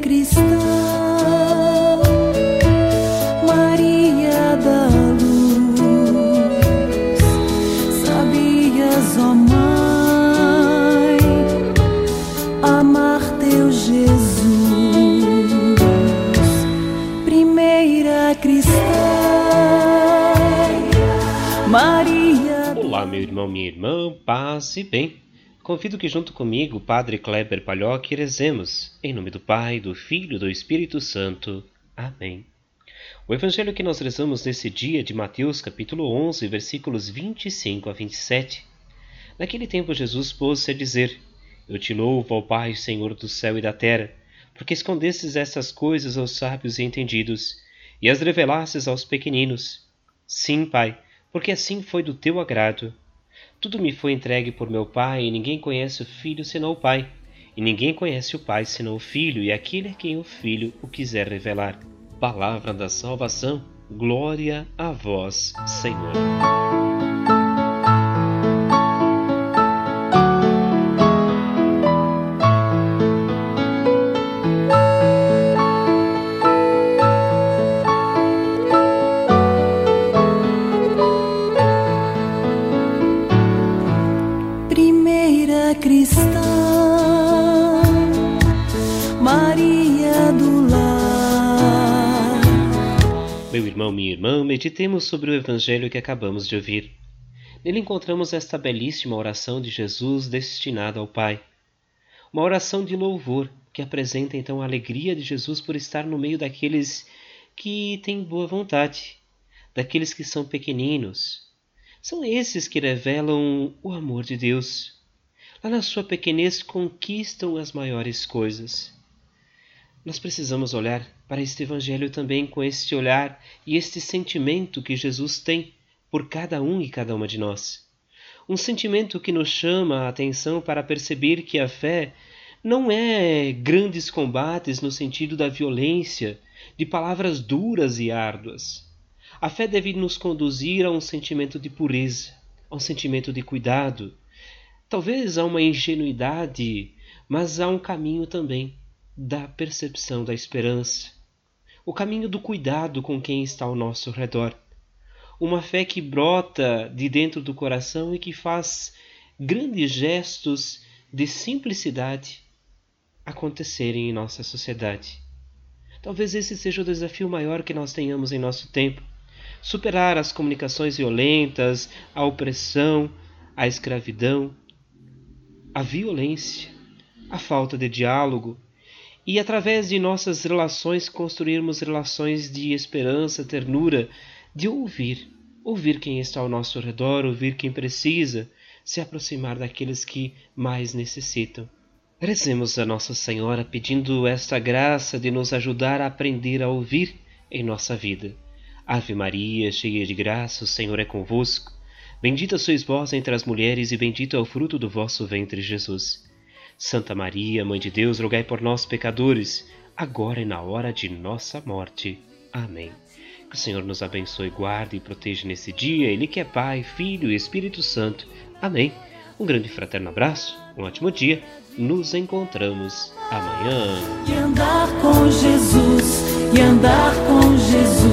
cristã, Maria da luz, sabias, ó Mãe, amar teu Jesus, primeira cristã, Maria. Olá, meu irmão, minha irmã, paz e bem. Convido que junto comigo, Padre Kleber Palhoque, rezemos, em nome do Pai, do Filho e do Espírito Santo. Amém. O evangelho que nós rezamos nesse dia de Mateus, capítulo 11, versículos 25 a 27. Naquele tempo Jesus pôs-se a dizer, Eu te louvo, ó Pai, Senhor do céu e da terra, porque escondestes estas coisas aos sábios e entendidos, e as revelastes aos pequeninos. Sim, Pai, porque assim foi do teu agrado. Tudo me foi entregue por meu Pai, e ninguém conhece o Filho senão o Pai, e ninguém conhece o Pai senão o Filho, e aquele a quem o Filho o quiser revelar. Palavra da salvação, glória a vós, Senhor. Meu irmão, minha irmã, meditemos sobre o evangelho que acabamos de ouvir. Nele encontramos esta belíssima oração de Jesus destinada ao Pai. Uma oração de louvor que apresenta então a alegria de Jesus por estar no meio daqueles que têm boa vontade, daqueles que são pequeninos. São esses que revelam o amor de Deus. Lá na sua pequenez conquistam as maiores coisas. Nós precisamos olhar para este Evangelho também com este olhar e este sentimento que Jesus tem por cada um e cada uma de nós. Um sentimento que nos chama a atenção para perceber que a fé não é grandes combates no sentido da violência, de palavras duras e árduas. A fé deve nos conduzir a um sentimento de pureza, a um sentimento de cuidado, talvez a uma ingenuidade, mas há um caminho também da percepção da esperança, o caminho do cuidado com quem está ao nosso redor. Uma fé que brota de dentro do coração e que faz grandes gestos de simplicidade acontecerem em nossa sociedade. Talvez esse seja o desafio maior que nós tenhamos em nosso tempo. Superar as comunicações violentas, a opressão, a escravidão, a violência, a falta de diálogo e, através de nossas relações, construirmos relações de esperança, ternura, de ouvir, ouvir quem está ao nosso redor, ouvir quem precisa, se aproximar daqueles que mais necessitam. Rezemos a Nossa Senhora pedindo esta graça de nos ajudar a aprender a ouvir em nossa vida. Ave Maria, cheia de graça, o Senhor é convosco. Bendita sois vós entre as mulheres, e bendito é o fruto do vosso ventre, Jesus. Santa Maria, Mãe de Deus, rogai por nós, pecadores, agora e na hora de nossa morte. Amém. Que o Senhor nos abençoe, guarde e proteja nesse dia, Ele que é Pai, Filho e Espírito Santo. Amém. Um grande fraterno abraço, um ótimo dia. Nos encontramos amanhã. E andar com Jesus, e andar com Jesus,